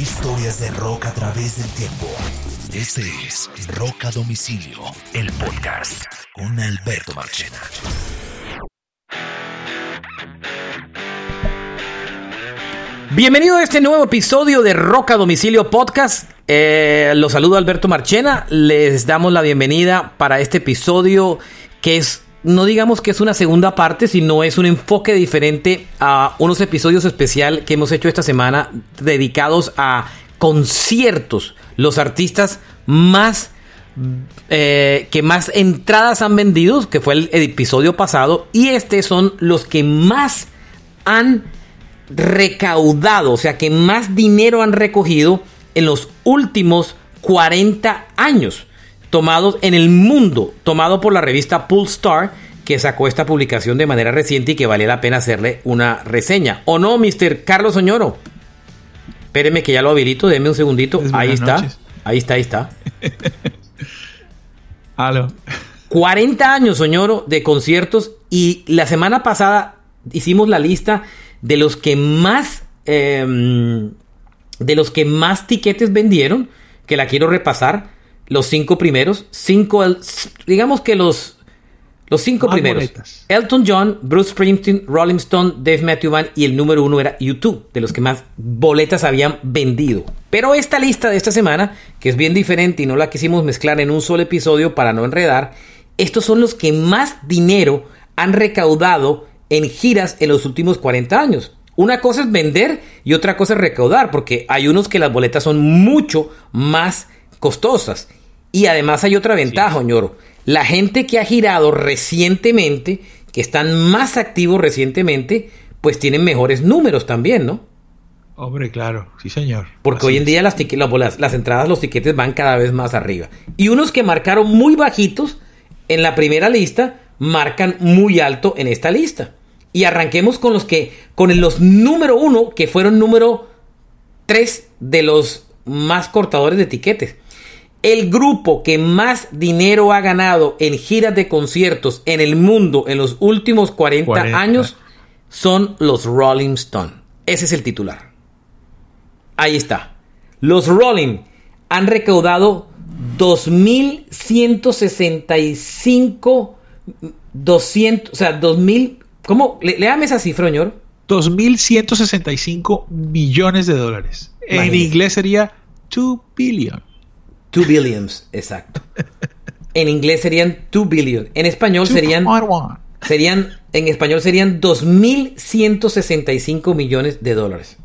Historias de rock a través del tiempo. Este es Rock a Domicilio, el podcast con Alberto Marchena. Bienvenido a este nuevo episodio de Rock a Domicilio Podcast. Eh, los saludo Alberto Marchena. Les damos la bienvenida para este episodio que es no digamos que es una segunda parte, sino es un enfoque diferente a unos episodios especial que hemos hecho esta semana dedicados a conciertos. Los artistas más eh, que más entradas han vendido, que fue el episodio pasado, y este son los que más han recaudado, o sea, que más dinero han recogido en los últimos 40 años tomados en el mundo, tomado por la revista Star, que sacó esta publicación de manera reciente y que vale la pena hacerle una reseña. ¿O no, Mr. Carlos Oñoro? Espéreme que ya lo habilito, denme un segundito. ahí está, ahí está, ahí está. Aló. 40 años, Soñoro, de conciertos y la semana pasada hicimos la lista de los que más em, de los que más tiquetes vendieron, que la quiero repasar los cinco primeros, cinco, digamos que los, los cinco primeros. Elton John, Bruce Springsteen, Rolling Stone, Dave Matthew Band y el número uno era YouTube, de los que más boletas habían vendido. Pero esta lista de esta semana, que es bien diferente y no la quisimos mezclar en un solo episodio para no enredar, estos son los que más dinero han recaudado en giras en los últimos 40 años. Una cosa es vender y otra cosa es recaudar, porque hay unos que las boletas son mucho más costosas. Y además hay otra ventaja, Oñoro. La gente que ha girado recientemente, que están más activos recientemente, pues tienen mejores números también, ¿no? Hombre, claro, sí señor. Porque hoy en día las, las, entradas, los tiquetes van cada vez más arriba. Y unos que marcaron muy bajitos en la primera lista, marcan muy alto en esta lista. Y arranquemos con los que, con los número uno, que fueron número tres de los más cortadores de tiquetes. El grupo que más dinero ha ganado en giras de conciertos en el mundo en los últimos 40, años son los Rolling Stone. Ese es el titular. Ahí está. Los Rolling han recaudado 2.165, 200, o sea, 2.000, ¿cómo? Le, léame esa cifra, señor. 2.165 millones de dólares. En inglés sería 2 billion. 2 billions, exacto. En inglés serían 2 billion. En español serían. Serían. En español serían 2.165 millones de dólares.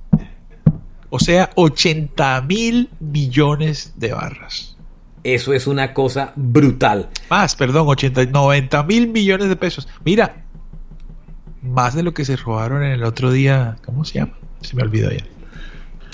O sea, 80 mil millones de barras. Eso es una cosa brutal. Más, perdón, 80, 90 mil millones de pesos. Mira, más de lo que se robaron en el otro día. ¿Cómo se llama? Se me olvidó ya.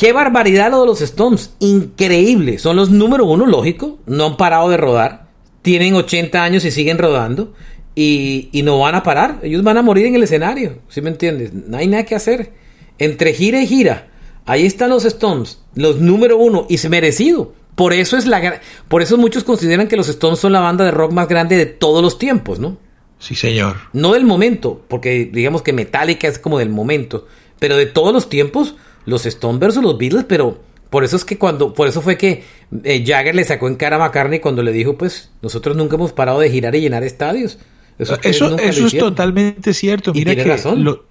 Qué barbaridad lo de los Stones. Increíble. Son los número uno, lógico. No han parado de rodar. Tienen 80 años y siguen rodando. Y, no van a parar. Ellos van a morir en el escenario. ¿Sí me entiendes? No hay nada que hacer. Entre gira y gira. Ahí están los Stones. Los número uno. Y se merecido. Por eso es la por eso muchos consideran que los Stones son la banda de rock más grande de todos los tiempos, ¿no? Sí, señor. No del momento, porque digamos que Metallica es como del momento, pero de todos los tiempos los Stones versus los Beatles, pero por eso es que cuando, por eso fue que eh, Jagger le sacó en cara a McCartney cuando le dijo, pues, nosotros nunca hemos parado de girar y llenar estadios. Eso, eso, es totalmente cierto. Mira que, razón.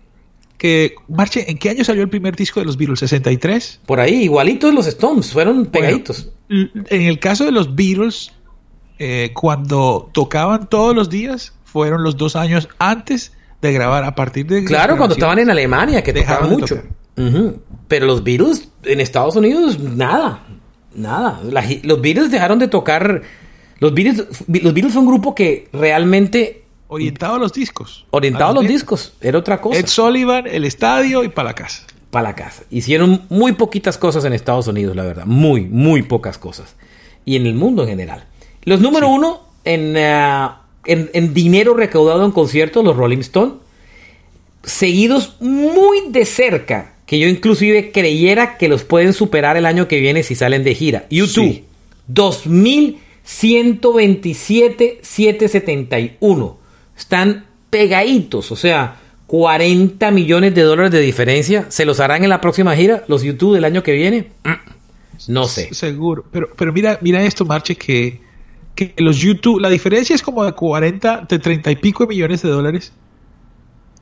que Marche, ¿en qué año salió el primer disco de los Beatles? ¿63? Por ahí, igualitos los Stones, fueron pegaditos. en el caso de los Beatles, eh, cuando tocaban todos los días, fueron los dos años antes de grabar, a partir de... Claro, cuando estaban en Alemania, que tocaban mucho. Pero los Beatles en Estados Unidos, nada. Nada. los Beatles dejaron de tocar. Los Beatles, los Beatles fue un grupo que realmente. Orientado a los discos. Orientado a, los, discos. Era otra cosa. Ed Sullivan, el estadio y para la casa. Para la casa. Hicieron muy poquitas cosas en Estados Unidos, la verdad. Muy, muy pocas cosas. Y en el mundo en general. Los número uno en, eh, en, en dinero recaudado en conciertos, los Rolling Stones. Seguidos muy de cerca que yo inclusive creyera que los pueden superar el año que viene si salen de gira. YouTube, 2127,771. Están pegaditos, o sea, 40 millones de dólares de diferencia. ¿Se los harán en la próxima gira, los YouTube del año que viene? Mm, No sé. Seguro. Pero, pero mira, mira esto, Marche, que, que los YouTube, la diferencia es como de 40, de 30 y pico de millones de dólares.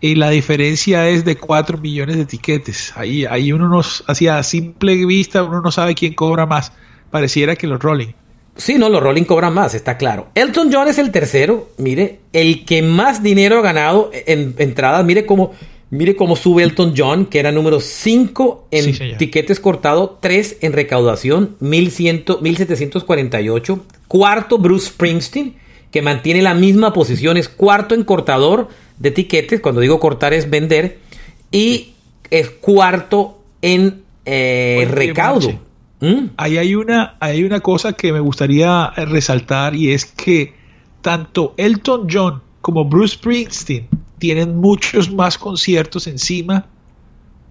Y la diferencia es de 4 millones de tiquetes. Ahí, ahí uno nos, hacía a simple vista, uno no sabe quién cobra más. Pareciera que los Rolling. Sí, no, los Rolling cobran más, está claro. Elton John es el tercero, mire, el que más dinero ha ganado en entradas. Mire cómo, mire cómo sube Elton John, que era número 5 en tiquetes cortados, 3 en recaudación, 1100, 1748. Cuarto, Bruce Springsteen, que mantiene la misma posición, es cuarto en cortador de tiquetes. Cuando digo cortar es vender. Y es cuarto en eh, recaudo. ¿Mm? Ahí hay una, hay una cosa que me gustaría resaltar y es que tanto Elton John como Bruce Springsteen tienen muchos más conciertos encima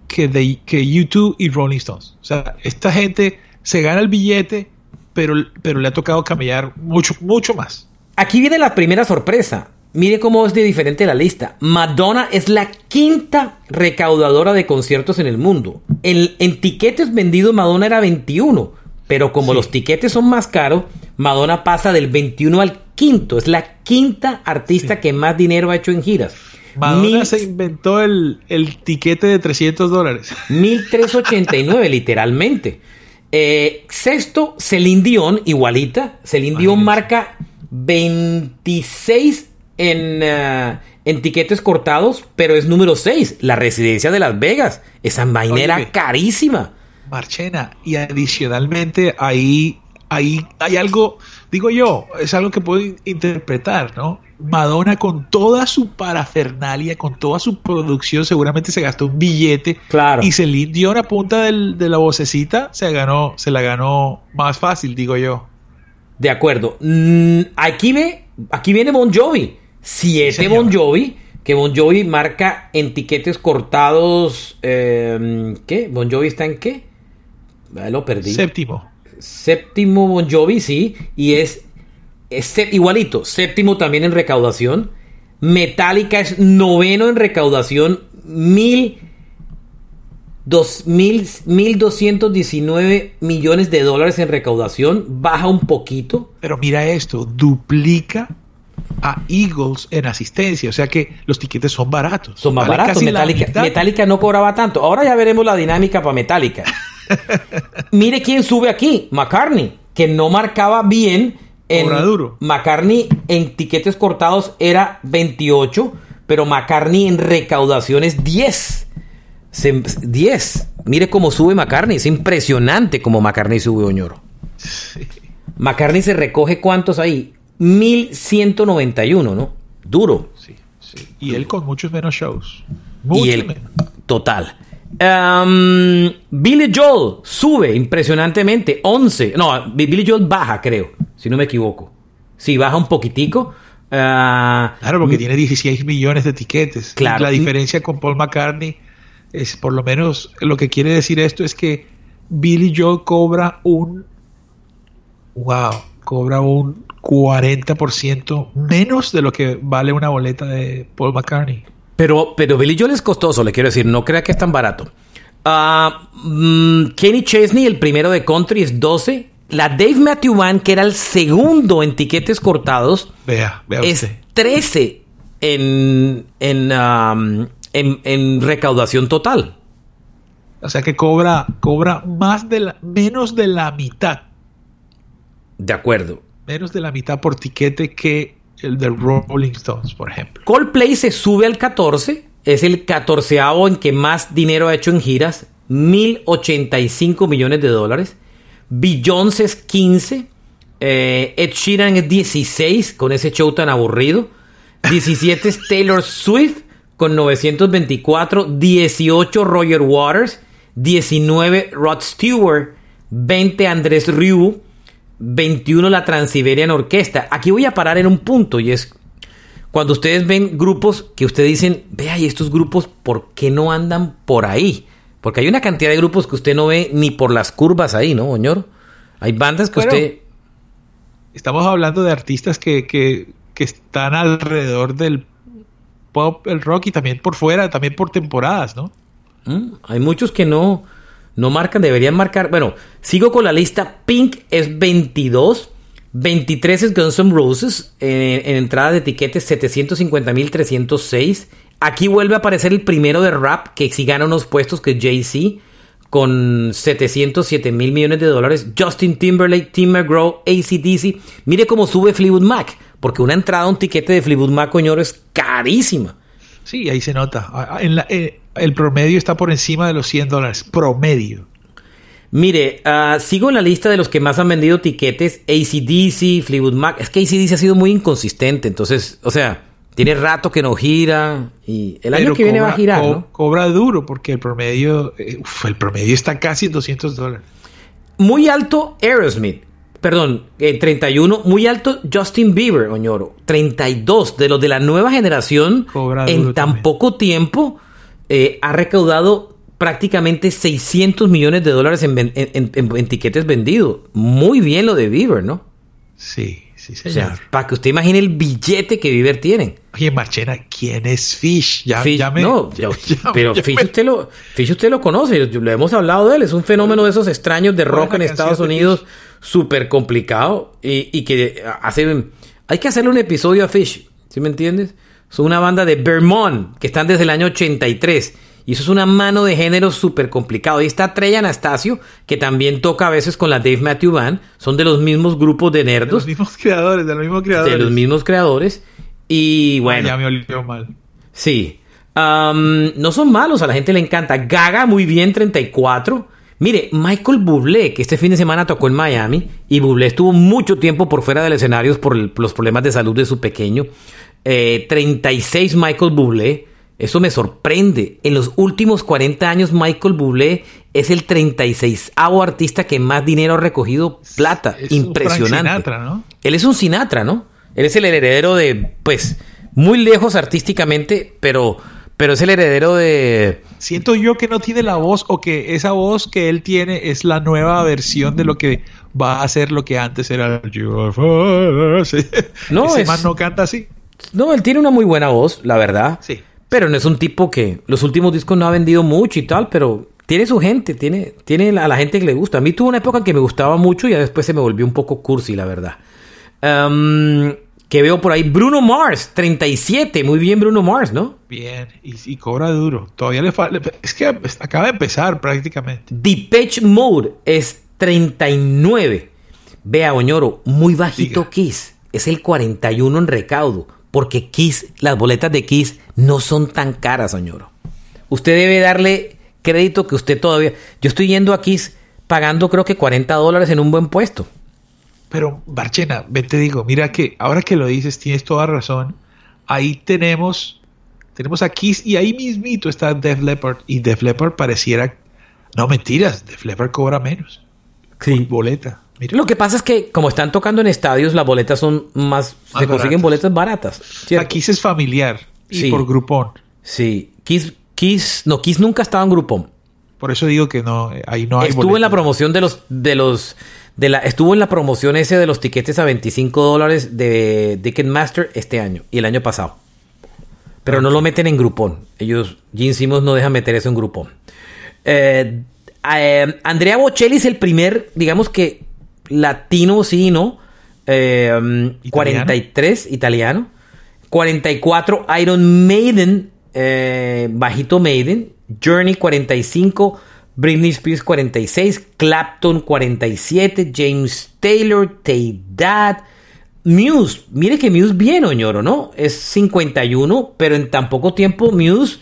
que, de, que YouTube y Rolling Stones. O sea, esta gente se gana el billete, pero, pero le ha tocado camellar mucho, mucho más. Aquí viene la primera sorpresa. Mire cómo es de diferente la lista. Madonna es la quinta recaudadora de conciertos en el mundo. En, en tiquetes vendidos Madonna era 21, pero como los tiquetes son más caros, Madonna pasa del 21 al quinto. Es la quinta artista que más dinero ha hecho en giras. Madonna se inventó el, el, tiquete de 300 dólares. 1389, literalmente. Eh, sexto, Celine Dion, igualita. Celine Dion marca 26 en, uh, en tiquetes cortados, pero es número 6, la residencia de Las Vegas. Esa vaina carísima. Marchena, y adicionalmente ahí, ahí hay algo, digo yo, es algo que puedo interpretar, ¿no? Madonna con toda su parafernalia, con toda su producción, seguramente se gastó un billete. Claro. Y Celine Dion a punta del, de la vocecita se ganó, se la ganó más fácil, digo yo. De acuerdo. Mm, aquí ve, aquí viene Bon Jovi. Siete Bon Jovi, que Bon Jovi marca en tiquetes cortados. Eh, ¿Qué? ¿Bon Jovi está en qué? lo perdí. Séptimo. Séptimo Bon Jovi, sí. Y es, igualito. Séptimo también en recaudación. Metallica es noveno en recaudación. Mil. 1.219 millones de dólares en recaudación, baja un poquito. Pero mira esto, duplica a Eagles en asistencia, o sea que los tiquetes son baratos. Son más baratos. Metallica, no cobraba tanto. Ahora ya veremos la dinámica para Metallica. Mire quién sube aquí, McCartney, que no marcaba bien. En duro. McCartney en tiquetes cortados era 28, pero McCartney en recaudaciones 10. 10. Mire cómo sube McCartney. Es impresionante cómo McCartney sube Oñoro. McCartney se recoge cuántos ahí? 1191, ¿no? Duro. Sí, sí. Y él con muchos menos shows. y él, total. Um, Billy Joel sube impresionantemente 11. No, Billy Joel baja, creo, si no me equivoco. Sí, baja un poquitico. Uh, claro, porque tiene 16 millones de etiquetes. Claro. La diferencia con Paul McCartney es, por lo menos, lo que quiere decir esto es que Billy Joel cobra un. Wow, cobra un 40% menos de lo que vale una boleta de Paul McCartney. Pero, pero Billy Joel es costoso, le quiero decir, no crea que es tan barato. Uh, Kenny Chesney, el primero de country, es 12. La Dave Matthew Band, que era el segundo en tiquetes cortados, vea, vea es 13 en, en, um, en, en, recaudación total. O sea que cobra, cobra más de la, menos de la mitad. De acuerdo. Menos de la mitad por tiquete que el de Rolling Stones, por ejemplo. Coldplay se sube al 14, es el catorceavo en que más dinero ha hecho en giras, 1.085 millones de dólares. Beyoncé es 15, eh, Ed Sheeran es 16, con ese show tan aburrido. 17 es Taylor Swift, con 924. 18 Roger Waters, 19 Rod Stewart, 20 Andrés Rieu, 21 la Transiberian Orquesta. Aquí voy a parar en un punto y es cuando ustedes ven grupos que ustedes dicen, vea, y estos grupos, ¿por qué no andan por ahí? Porque hay una cantidad de grupos que usted no ve ni por las curvas ahí, ¿no, señor? Hay bandas que usted... Estamos hablando de artistas que, que, que están alrededor del pop, el rock y también por fuera, también por temporadas, ¿no? ¿Mm? Hay muchos que no No marcan, deberían marcar. Bueno, sigo con la lista. Pink es 22. 23 es Guns N' Roses. En, en entrada de etiquetes 750.306. Aquí vuelve a aparecer el primero de rap que sí gana unos puestos que Jay-Z con 707 mil millones de dólares. Justin Timberlake, Tim McGraw, ACDC. Mire cómo sube Fleetwood Mac. Porque una entrada, un tiquete de Fleetwood Mac, coño, es carísima. Sí, ahí se nota. En la, eh, el promedio está por encima de los 100 dólares. Promedio. Mire, uh, sigo en la lista de los que más han vendido tiquetes. ACDC, Fleetwood Mac. Es que ACDC ha sido muy inconsistente. Entonces, o sea, tiene rato que no gira. Y el año que viene va a girar. Co ¿no? Cobra duro porque el promedio, eh, uf, el promedio está casi en 200 dólares. Muy alto Aerosmith. Perdón, eh, 31. Muy alto Justin Bieber, Oñoro. 32. De los de la nueva generación. Cobra en tan también. poco tiempo eh, ha recaudado prácticamente 600 millones de dólares en, en- en- en tiquetes vendidos. Muy bien lo de Bieber, ¿no? Sí, sí, O señor. sea, para que usted imagine el billete que Bieber tiene. Oye, Marchena, ¿quién es Fish? Ya, Fish- ya me- no, ya- ya- pero Fish, me- usted lo, Fish usted lo conoce, lo hemos hablado de él, es un fenómeno de esos extraños de rock en Estados Unidos súper complicado y, y que hace... Hay que hacerle un episodio a Fish, ¿sí me entiendes? Son una banda de Vermont que están desde el año 83 y eso es una mano de género súper complicado. Ahí está Trey Anastasio, que también toca a veces con la Dave Matthew Band, son de los mismos grupos de De nerdos, los mismos creadores, de los mismos creadores. de los mismos creadores y bueno... Ya me olió mal. Sí. Am, no son malos, a la gente le encanta. Gaga muy bien, 34. Mire, Michael Bublé, que este fin de semana tocó en Miami, y Bublé estuvo mucho tiempo por fuera del escenario por el- los problemas de salud de su pequeño. Eh, 36 Michael Bublé. Eso me sorprende. En los últimos 40 años, Michael Bublé es el 36 artista que más dinero ha recogido plata. Es Impresionante. Frank Sinatra, ¿no? Él es un Sinatra, ¿no? Él es el heredero de, pues, muy lejos artísticamente, pero, pero es el heredero de... Siento yo que no tiene la voz o que esa voz que él tiene es la nueva versión de lo que va a ser lo que antes era. No, Ese es- man no canta así. No, él tiene una muy buena voz, la verdad. Sí. Pero no es un tipo que los últimos discos no ha vendido mucho y tal, pero tiene su gente, tiene, tiene a la gente que le gusta. A mí tuvo una época en que me gustaba mucho y ya después se me volvió un poco cursi, la verdad. Am, que veo por ahí Bruno Mars, 37. Muy bien Bruno Mars, ¿no? Bien, y, y cobra duro. Todavía le falta. Es que acaba de empezar prácticamente. Depeche Mode es 39. Vea, Oñoro, muy bajito Diga. Kiss. Es el 41 en recaudo. Porque Kiss, las boletas de Kiss no son tan caras, Oñoro. Usted debe darle crédito que usted todavía... Yo estoy yendo a Kiss pagando creo que 40 dólares en un buen puesto. Pero, Barchena, ve te digo, mira que ahora que lo dices, tienes toda razón. Ahí tenemos, tenemos a Kiss y ahí mismito está Def Leppard. Y Def Leppard pareciera, no mentiras, Def Leppard cobra menos. Boleta. Mira. Lo que pasa es que como están tocando en estadios, las boletas son más... Más se consiguen baratas. boletas baratas. La ¿cierto? Kiss es familiar y Sí. por grupón. Sí. Kiss, Kiss... No, Kiss nunca estaba en Groupon. Por eso digo que no, eh, ahí no hay estuvo en la promoción de los de los de la estuvo en la promoción ese de los tiquetes a 25 dólares de Ticketmaster este año y el año pasado pero no lo meten en Groupon ellos Gene Simmons no deja meter eso en Groupon Eh, eh, Andrea Bocelli es el primer digamos que latino sí no Eh, ¿Italiano? 43 italiano 44 Iron Maiden, eh, bajito Maiden, Journey 45, Britney Spears 46, Clapton 47, James Taylor, Tay Dad, Muse. Mire que Muse bien, Oñoro, ¿no? Es 51, pero en tan poco tiempo Muse,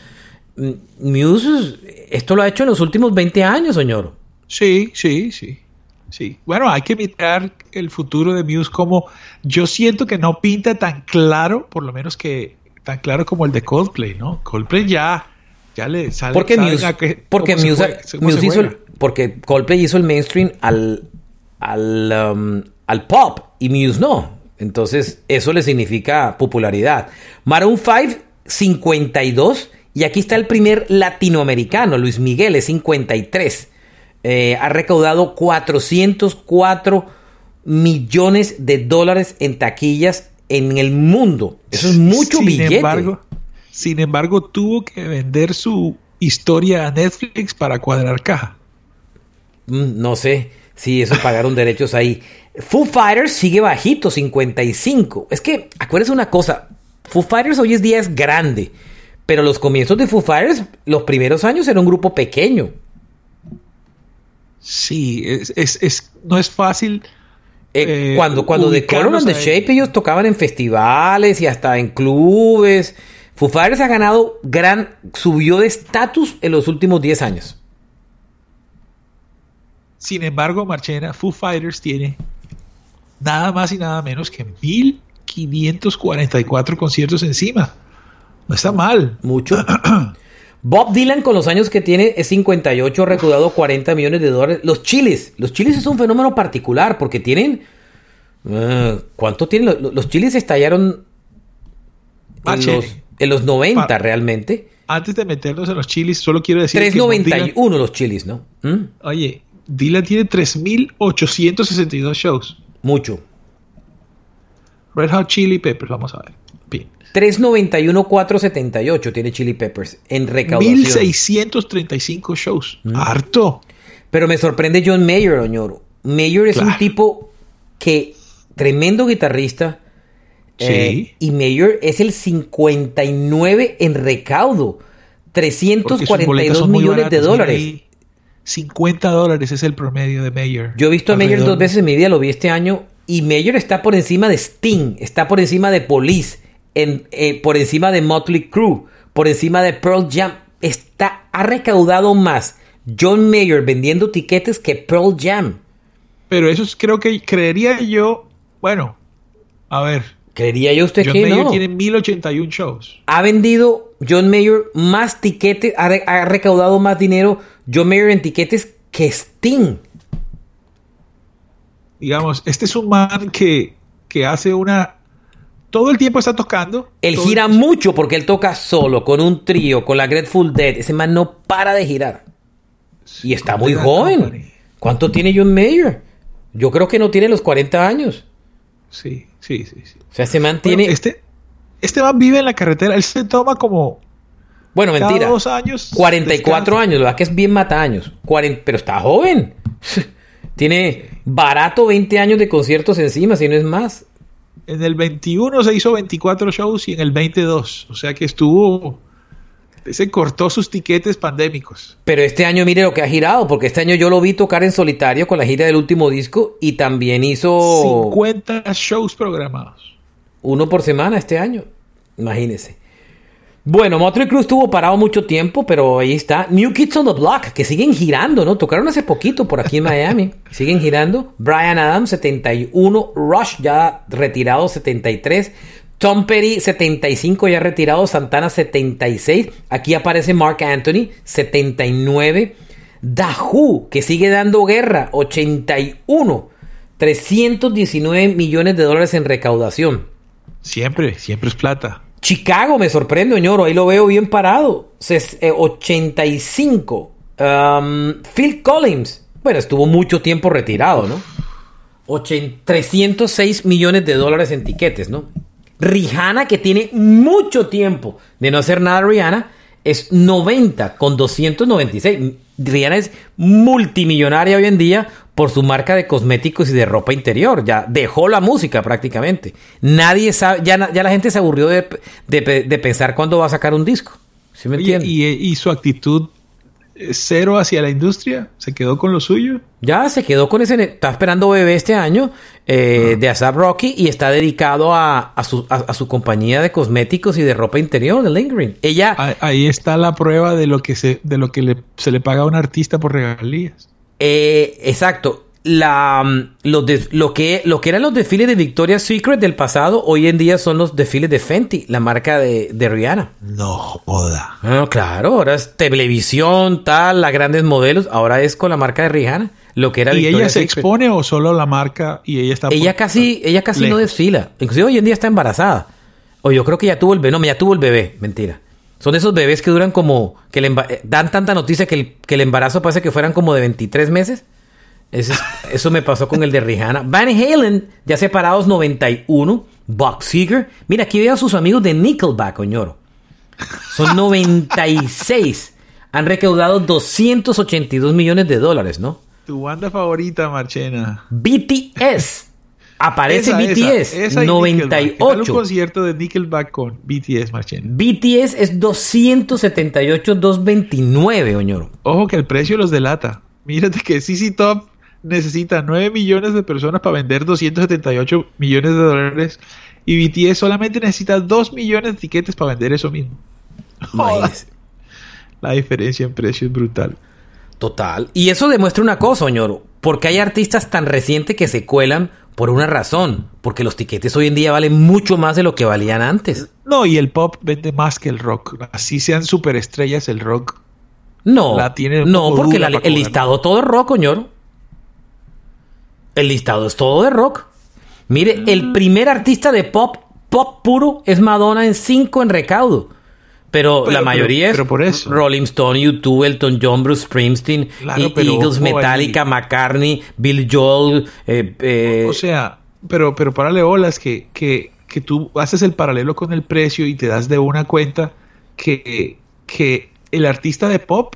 mm, Muse, esto lo ha hecho en los últimos 20 años, Oñoro. Sí, sí, sí. Sí. Bueno, hay que mirar el futuro de Muse como yo siento que no pinta tan claro, por lo menos que tan claro como el de Coldplay, ¿no? Coldplay ya ya le sale Porque Muse, a qué- porque Muse, juega, hizo el- porque Coldplay hizo el mainstream al al um, al pop y Muse no. Entonces, eso le significa popularidad. Maroon 5 52 y aquí está el primer latinoamericano, Luis Miguel es 53. Eh, ha recaudado 404 millones de dólares en taquillas en el mundo. Eso es mucho sin billete. Embargo, sin embargo, tuvo que vender su historia a Netflix para cuadrar caja. Mm, no sé si eso pagaron derechos ahí. Foo Fighters sigue bajito, 55. Es que, acuérdense una cosa, Foo Fighters hoy en día es grande, pero los comienzos de Foo Fighters, los primeros años era un grupo pequeño. Sí, es, no es fácil. Eh, eh, cuando cuando The Color and the Shape ellos tocaban en festivales y hasta en clubes. Foo Fighters ha ganado gran, subió de estatus en los últimos 10 años. Sin embargo, Marchena, Foo Fighters tiene nada más y nada menos que 1544 conciertos encima. No está mal. Mucho. Bob Dylan con los años que tiene es 58, ha recaudado 40 millones de dólares. Los chiles, los chiles es un fenómeno particular porque tienen... Uh, ¿Cuánto tienen? Los, chiles estallaron en los, 90 realmente. Antes de meternos en los chiles, solo quiero decir... 391 los chiles, ¿no? ¿Mm? Oye, Dylan tiene 3.862 shows. Mucho. Red Hot Chili Peppers, vamos a ver. 391,478 tiene Chili Peppers en recaudación. 1635 shows. Mm. Harto. Pero me sorprende John Mayer, Oñoro. Mayer es un tipo que, tremendo guitarrista. Sí. Eh, y Mayer es el 59 en recaudo. 342 millones de dólares. 50 dólares es el promedio de Mayer. Yo he visto a Mayer dos veces en mi vida, lo vi este año. Y Mayer está por encima de Sting, está por encima de Police eh, por encima de Motley Crue, por encima de Pearl Jam. Está, ha recaudado más John Mayer vendiendo tiquetes que Pearl Jam. Pero eso es, creo que creería yo, bueno, a ver. Creería yo usted John que Mayer tiene 1081 shows. Ha vendido John Mayer más tiquetes, ha, recaudado más dinero John Mayer en tiquetes que Sting. Digamos, este es un man que, que hace una todo el tiempo está tocando. Él gira mucho porque él toca solo, con un trío, con la Grateful Dead. Ese man no para de girar. y está muy joven. ¿Cuánto tiene John Mayer? Yo creo que no tiene los 40 años. Sí, sí, sí. sí. O sea, ese man tiene. Este, este man vive en la carretera. Él se toma como. Bueno, mentira. dos años. 44 años. La verdad que es bien mata años. pero está joven. tiene barato 20 años de conciertos encima, si no es más. En el 21 se hizo 24 shows y en el 22. O sea que estuvo. Se cortó sus tiquetes pandémicos. Pero este año mire lo que ha girado, porque este año yo lo vi tocar en solitario con la gira del último disco y también hizo... 50 shows programados. Uno por semana este año. Imagínese. Bueno, Motley Crue estuvo parado mucho tiempo, pero ahí está. New Kids on the Block, que siguen girando, ¿no? Tocaron hace poquito por aquí en Miami. siguen girando. Brian Adams, 71. Rush, ya retirado, 73. Tom Petty, 75, ya retirado. Santana, 76. Aquí aparece Mark Anthony, 79. Dahu, que sigue dando guerra, 81. 319 millones de dólares en recaudación. Siempre, siempre es plata. Chicago me sorprende, ñoro. Ahí lo veo bien parado. 85. Eh, um, Phil Collins. Bueno, estuvo mucho tiempo retirado, ¿no? 306 millones de dólares en tiquetes, ¿no? Rihanna, que tiene mucho tiempo de no hacer nada, Rihanna, es 90 con 296. Rihanna es multimillonaria hoy en día por su marca de cosméticos y de ropa interior. Ya dejó la música prácticamente. Nadie sabe, ya, ya la gente se aburrió de, pensar cuándo va a sacar un disco. ¿Sí me entiendes? y, su actitud cero hacia la industria? ¿Se quedó con lo suyo? Ya se quedó con ese. Está esperando bebé este año eh, de Asap Rocky y está dedicado a, su, compañía de cosméticos y de ropa interior, de Lingering. Ella. Ahí, está la prueba de lo que se, de lo que se le paga a un artista por regalías. Eh, exacto. La, mm, lo, que, lo que eran los desfiles de Victoria's Secret del pasado, hoy en día son los desfiles de Fenty, la marca de, Rihanna. No joda. Ah, claro, ahora es televisión, tal, las grandes modelos, ahora es con la marca de Rihanna. Lo que era ¿Y ella se expone o solo la marca y ella está Ella casi, ella casi no desfila. Inclusive hoy en día está embarazada. O yo creo que ya tuvo el bebé. No, ya tuvo el bebé. Mentira. Son esos bebés que duran como... que le eh, dan tanta noticia que el, que el embarazo parece que fueran como de 23 meses. Eso, me pasó con el de Rihanna. Van Halen, ya separados 91. Box Seeger. Mira, aquí veo a sus amigos de Nickelback, oñoro. Son 96. Han recaudado 282 millones de dólares, ¿no? Tu banda favorita, Marchena. BTS. Aparece BTS. Esa, 98. un concierto de Nickelback con BTS, Marchena. BTS es 278, 229, Oñoro. Ojo que el precio los delata. Mírate que CC Top necesita 9 millones de personas para vender 278 millones de dólares y BTS solamente necesita 2 millones de tiquetes para vender eso mismo. La diferencia en precio es brutal. Total. Y eso demuestra una cosa, Oñoro. Porque hay artistas tan recientes que se cuelan por una razón. Porque los tiquetes hoy en día valen mucho más de lo que valían antes. No, y el pop vende más que el rock. Así sean superestrellas, el rock. No, no, porque el listado todo es rock, Oñoro. El listado es todo de rock. Mire, el primer artista de pop, pop puro, es Madonna en 5 en recaudo. Pero, la mayoría es por eso. Rolling Stone, YouTube, Elton John, Bruce Springsteen, Eagles, Metallica, McCartney, Bill Joel. Eh, eh, o sea, pero, pero párale olas que, que, que tú haces el paralelo con el precio y te das de una cuenta que, que el artista de pop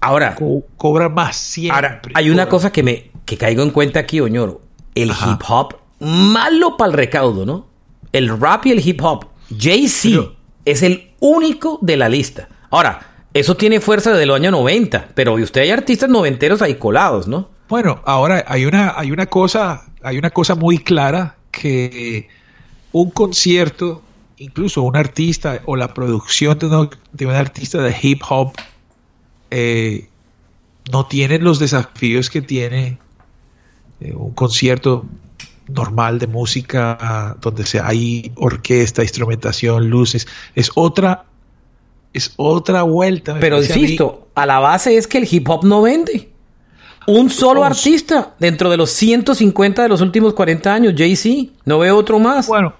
ahora cobra más siempre. Ahora, hay una cosa que me que caigo en cuenta aquí, Oñoro. El hip hop, malo para el recaudo, ¿no? El rap y el hip hop. Jay-Z es el único de la lista. Ahora, eso tiene fuerza desde los años 90, pero usted hay artistas noventeros ahí colados, ¿no? Bueno, ahora hay una, hay una cosa, hay una cosa muy clara que un concierto, incluso un artista o la producción de, un artista de hip hop eh, no tienen los desafíos que tiene eh, un concierto normal de música donde se, hay orquesta, instrumentación, luces, es otra es otra vuelta. Pero insisto, a, la base es que el hip hop no vende. Un solo artista dentro de los 150 de los últimos 40 años, Jay-Z, no veo otro más. Bueno,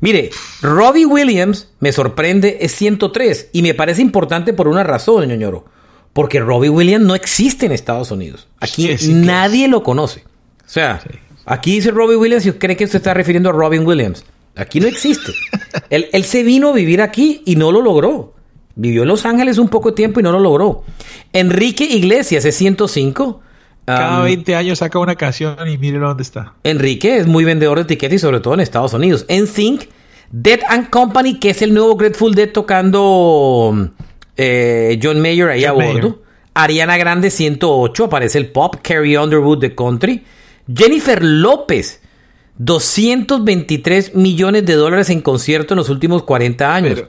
Mire, Robbie Williams me sorprende, es 103 y me parece importante por una razón, ñoñoro. Porque Robbie Williams no existe en Estados Unidos. Aquí nadie lo conoce. O sea, aquí dice Robbie Williams y cree que se está refiriendo a Robin Williams. Aquí no existe. él, se vino a vivir aquí y no lo logró. Vivió en Los Ángeles un poco de tiempo y no lo logró. Enrique Iglesias es 105. Cada 20 años saca una canción y mire dónde está. Enrique es muy vendedor de etiquetas y sobre todo en Estados Unidos. En Sync, Dead and Company, que es el nuevo Grateful Dead tocando eh, John Mayer ahí a bordo. Ariana Grande 108, aparece el pop. Carrie Underwood de country. Jennifer López, 223 millones de dólares en concierto en los últimos 40 años.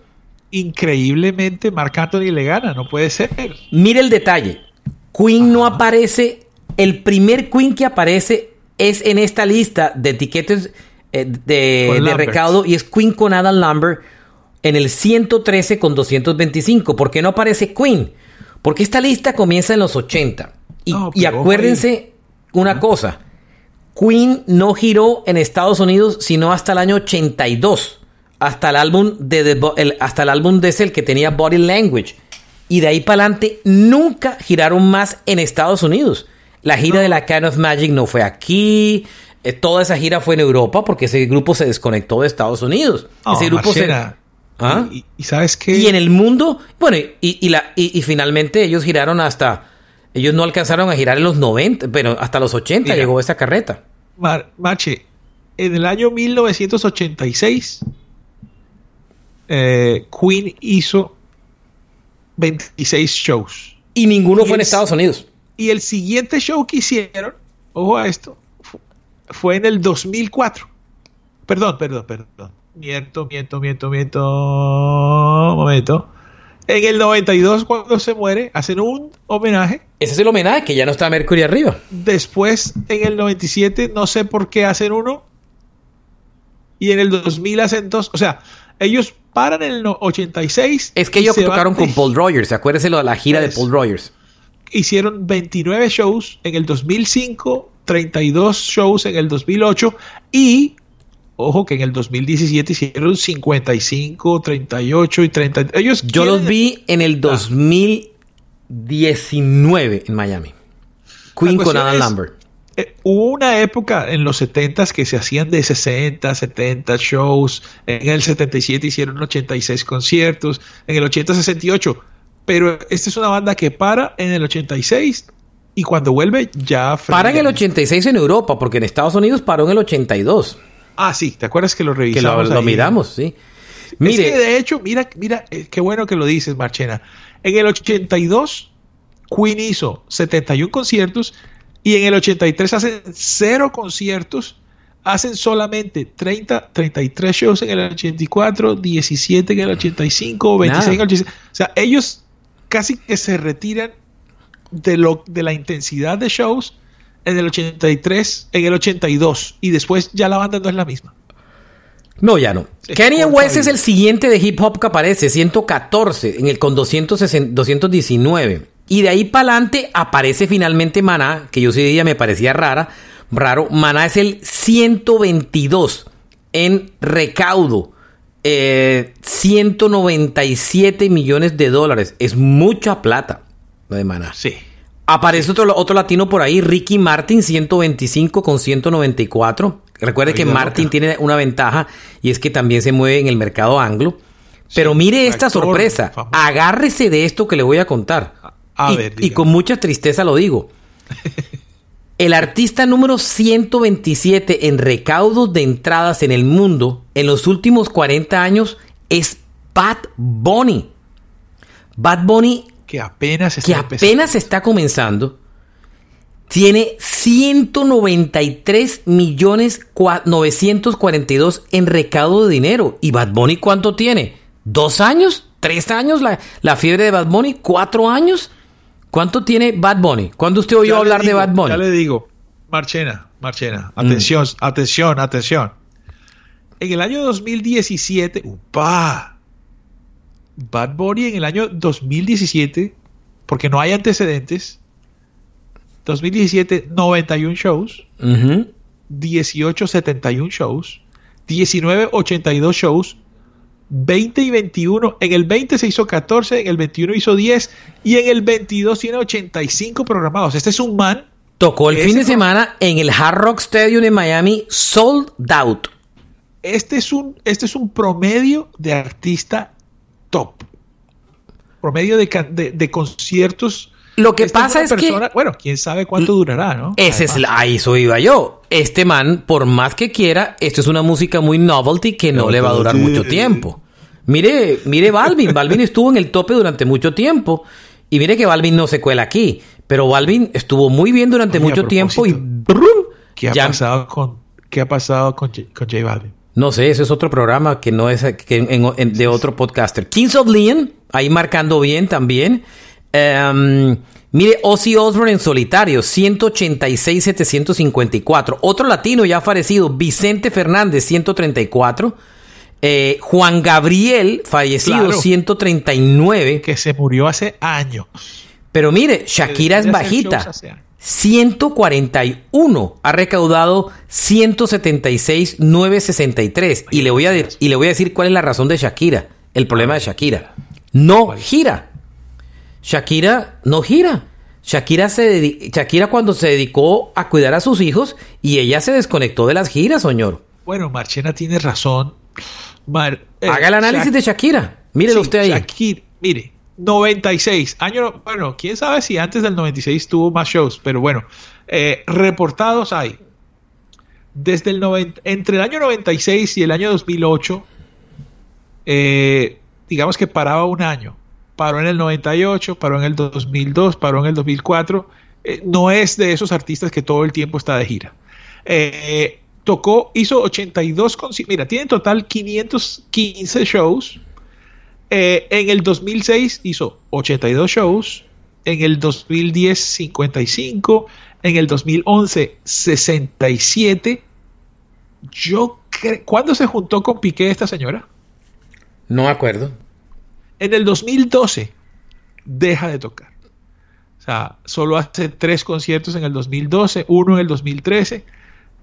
increíblemente, Marc Anthony le gana, no puede ser. Mire el detalle. Queen no aparece, el primer Queen que aparece es en esta lista de etiquetes eh, de, de recaudo y es Queen con Adam Lambert en el 113 con 225. ¿Por qué no aparece Queen? Porque esta lista comienza en los 80. Y, y acuérdense una cosa. Queen no giró en Estados Unidos sino hasta el año 82, hasta el álbum de, hasta el álbum de ese que tenía Body Language. Y de ahí para adelante nunca giraron más en Estados Unidos. La gira de la Kind of Magic no fue aquí. Eh, toda esa gira fue en Europa porque ese grupo se desconectó de Estados Unidos. Oh, ese grupo se... ¿Ah? ¿Y, sabes qué? Y en el mundo, bueno, y, la, y, finalmente ellos giraron hasta ellos no alcanzaron a girar en los 90, pero hasta los 80 llegó esa carreta. Mache, en el año 1986, eh, Queen hizo 26 shows. Y ninguno fue en Estados Unidos. Y el siguiente show que hicieron, ojo a esto, fue en el 2004. Perdón, perdón, perdón. Miento, miento, miento, miento. Momento. En el 92, cuando se muere, hacen un homenaje. Ese es el homenaje, que ya no está Mercury arriba. Después, en el 97, no sé por qué hacen uno. Y en el 2000 hacen dos. O sea, ellos paran en el 86. Es que ellos tocaron con Paul Rogers. Acuérdese de la gira de Paul Rogers. Hicieron 29 shows en el 2005, 32 shows en el 2008 y Ojo que en el 2017 hicieron 55, 38 y 30. Ellos Yo los vi en el 2019 en Miami. Queen con Adam Lambert. Eh, hubo una época en los 70 que se hacían de 60, 70 shows. En el 77 hicieron 86 conciertos. En el 80, 68. Pero esta es una banda que para en el 86 Y cuando vuelve, ya. Para en el 86 en Europa, porque en Estados Unidos paró en el 82. Ah, sí, ¿te acuerdas que lo revisamos? Que lo, miramos, sí. Mire. de hecho, mira, mira, eh, qué bueno que lo dices, Marchena. En el 82, Queen hizo 71 conciertos y en el 83 hacen cero conciertos. Hacen solamente 30, 33 shows en el 84, 17 en el 85, 26 en el 86. O sea, ellos casi que se retiran de, lo, de la intensidad de shows en el 83, en el 82 y después ya la banda no es la misma. No, ya no. Kanye West es el siguiente de hip hop que aparece, 114, en el con 219. Y de ahí para adelante aparece finalmente Maná, que yo sí día me parecía rara, raro. Maná es el 122 en recaudo. 197 eh, millones de dólares. Es mucha plata lo de Maná. Sí. Aparece otro, otro latino por ahí, Ricky Martin, 125 con 194. Recuerde que Martin tiene una ventaja y es que también se mueve en el mercado anglo. Pero mire esta sorpresa. Agárrese de esto que le voy a contar. y, y con mucha tristeza lo digo. El artista número 127 en recaudos de entradas en el mundo en los últimos 40 años es Bad Bunny. Bad Bunny que apenas está, que apenas está comenzando, tiene 193 millones 942 en recaudo de dinero. ¿Y Bad Bunny cuánto tiene? ¿Dos años? ¿Tres años la, la fiebre de Bad Bunny? ¿Cuatro años? ¿Cuánto tiene Bad Bunny? ¿Cuándo usted oyó hablar de Bad Bunny? Ya le digo, Marchena, Marchena, atención, mm. atención, atención. En el año 2017, upa, Bad Bunny en el año 2017, porque no hay antecedentes, 2017 91 shows, 18 71 shows, 19 82 shows, 20 y 21, en el 20 se hizo 14, en el 21 hizo 10 y en el 22 tiene 85 programados. Este es un man. Tocó el fin de semana en el Hard Rock Stadium en Miami, sold out. Este es un, este es un promedio de artista top. Promedio de, de, conciertos. Lo que pasa es que. Bueno, quién sabe cuánto durará, ¿no? Ese es, ahí eso iba yo. Este man, por más que quiera, esto es una música muy novelty que no, le va a durar mucho tiempo. Mire, mire Balvin. Balvin estuvo en el tope durante mucho tiempo. Y mire que Balvin no se cuela aquí. Pero Balvin estuvo muy bien durante mucho tiempo y. ¿Qué ha pasado con, qué ha pasado con, con J Balvin? No sé, ese es otro programa que no es de otro podcaster. Kings of Leon, ahí marcando bien también. Em, mire, Ozzy Osbourne en solitario, 186-754. Otro latino ya fallecido, Vicente Fernández, 134. Eh, Juan Gabriel, fallecido, 139. Que se murió hace años. Pero mire, Shakira es bajita. 141 ha recaudado 176,963. Y le, voy a, y le voy a decir cuál es la razón de Shakira. El problema de Shakira. No gira. Shakira no gira. Shakira, se Shakira cuando se dedicó a cuidar a sus hijos y ella se desconectó de las giras, señor. Bueno, Marchena tiene razón. Eh, Haga el análisis de Shakira. Mírelo usted ahí. Shakira, mire, 96, año, bueno, quién sabe si antes del 96 tuvo más shows, pero bueno, eh, reportados hay. Desde el 90, entre el año 96 y el año 2008, eh, digamos que paraba un año. Paró en el 98, paró en el 2002, paró en el 2004. Eh, no es de esos artistas que todo el tiempo está de gira. tocó, hizo 82, mira, tiene en total 515 shows eh, en el 2006 hizo 82 shows, en el 2010 55, en el 2011 67. Yo ¿Cuándo se juntó con Piqué esta señora? No me acuerdo. En el 2012 deja de tocar. O sea, solo hace tres conciertos en el 2012, uno en el 2013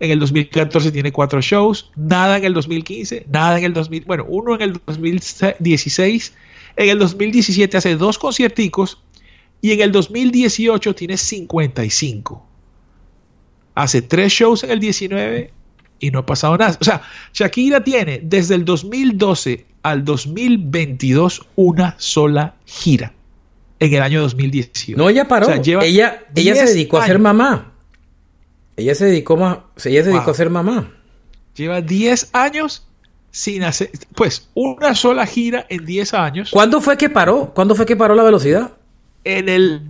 en el 2014 tiene cuatro shows, nada en el 2015, nada en el 2000, bueno, uno en el 2016, en el 2017 hace dos concierticos y en el 2018 tiene 55. Hace tres shows en el 19 y no ha pasado nada. O sea, Shakira tiene desde el 2012 al 2022 una sola gira. en el año 2018. No, ella paró. ella ella se dedicó a ser mamá. Ella se dedicó, ella se dedicó a ser mamá. Lleva 10 años sin hacer, pues, una sola gira en 10 años. ¿Cuándo fue que paró? ¿Cuándo fue que paró la velocidad? En el,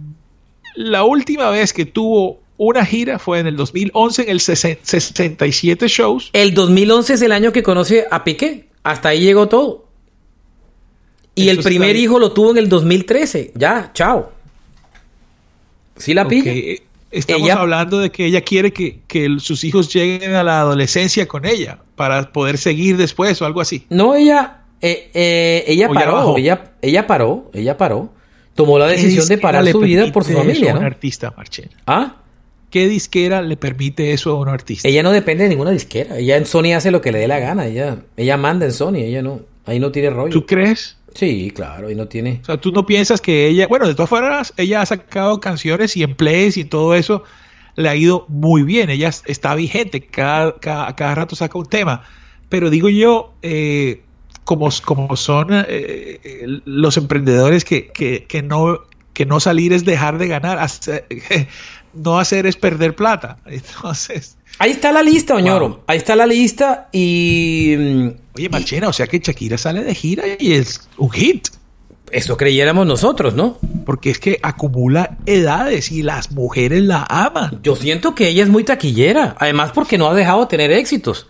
la última vez que tuvo una gira fue en el 2011 en el 67 shows. El 2011 es el año que conoce a Piqué. Hasta ahí llegó todo. Y el primer hijo lo tuvo en el 2013. Ya, chao. ¿Sí la pilla? Estamos hablando de que ella quiere que, sus hijos lleguen a la adolescencia con ella para poder seguir después o algo así. No, ella, eh, eh, ella paró, ella, ella paró, ella paró. Tomó la decisión de parar su vida por su familia. ¿no? un artista, Marchena. ¿Ah? ¿Qué disquera le permite eso a un artista? Ella no depende de ninguna disquera. Ella en Sony hace lo que le dé la gana. Ella, ella manda en Sony. Ella no. Ahí no tiene rollo. ¿Tú crees? Sí, claro, ahí no tiene. O sea, tú no piensas que ella, bueno, de todas formas, ella ha sacado canciones y en plays y todo eso le ha ido muy bien. Ella está vigente, cada, cada, rato saca un tema. Pero digo yo, eh, como, como son eh, los emprendedores que, que, no, que no salir es dejar de ganar, no hacer es perder plata. Entonces. Ahí está la lista, Oñoro. Ahí está la lista y. Oye, Marchena, o sea que Shakira sale de gira y es un hit. Eso creyéramos nosotros, ¿no? Porque es que acumula edades y las mujeres la aman. Yo siento que ella es muy taquillera. Además, porque no ha dejado de tener éxitos.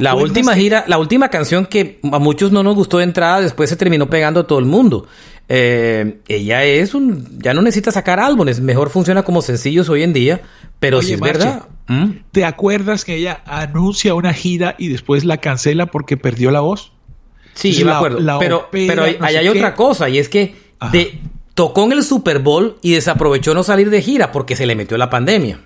La última gira, la última canción que a muchos no nos gustó de entrada, después se terminó pegando a todo el mundo. Eh, ella es un. Ya no necesita sacar álbumes, mejor funciona como sencillos hoy en día, pero si es verdad. ¿Mm? ¿Te acuerdas que ella anuncia una gira y después la cancela porque perdió la voz? Sí, yo me acuerdo. pero pero hay, hay otra cosa, y es que de, tocó en el Super Bowl y desaprovechó no salir de gira porque se le metió la pandemia.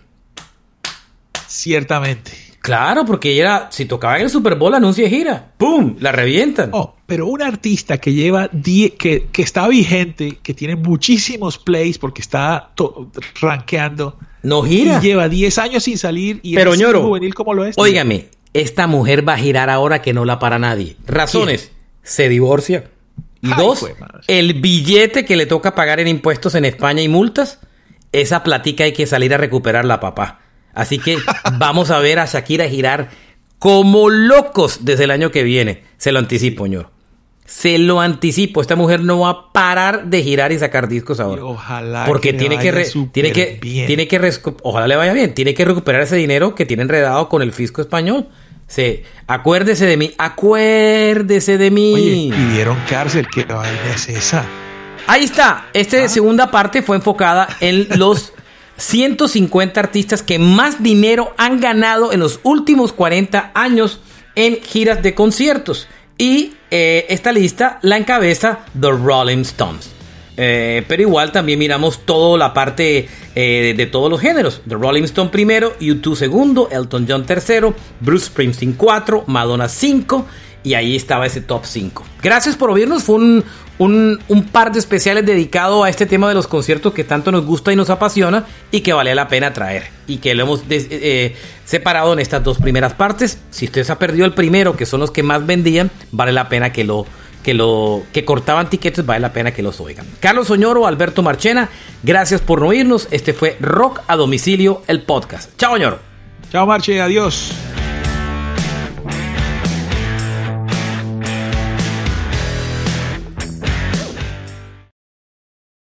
Ciertamente. Claro, porque ella, si tocaba en el Super Bowl, anuncia gira. ¡Pum! La revientan. Oh, pero un artista que lleva, que, que está vigente, que tiene muchísimos plays porque está rankeando. No gira. Y lleva 10 años sin salir y pero, es juvenil como lo es. Óigame, esta mujer va a girar ahora que no la para nadie. Razones. Se divorcia. Y dos, el billete que le toca pagar en impuestos en España y multas, esa platica hay que salir a recuperarla, papá. Así que vamos a ver a Shakira girar como locos desde el año que viene. Se lo anticipo, señor. Se lo anticipo. Esta mujer no va a parar de girar y sacar discos ahora. ojalá. Porque tiene, que tiene que tiene que ojalá le vaya bien. Tiene que recuperar ese dinero que tiene enredado con el fisco español. Se, acuérdese de mí, acuérdese de mí. Oye, pidieron cárcel, ¿qué vaina es esa? Ahí está. Esta ah. segunda parte fue enfocada en los 150 artistas que más dinero han ganado en los últimos 40 años en giras de conciertos. Y eh, esta lista la encabeza The Rolling Stones. Eh, pero igual también miramos toda la parte eh, de, todos los géneros. The Rolling Stone primero, U2 segundo, Elton John tercero, Bruce Springsteen 4, Madonna 5 y ahí estaba ese top 5. Gracias por oírnos, fue un, un, par de especiales dedicado a este tema de los conciertos que tanto nos gusta y nos apasiona y que vale la pena traer. Y que lo hemos eh, separado en estas dos primeras partes. Si usted se ha perdido el primero, que son los que más vendían, vale la pena que lo que lo que cortaban tiquetes, vale la pena que los oigan. Carlos Soñoro, Alberto Marchena, gracias por oírnos. Este fue Rock a domicilio, el podcast. Chao, Soñoro. Chao, Marche, adiós.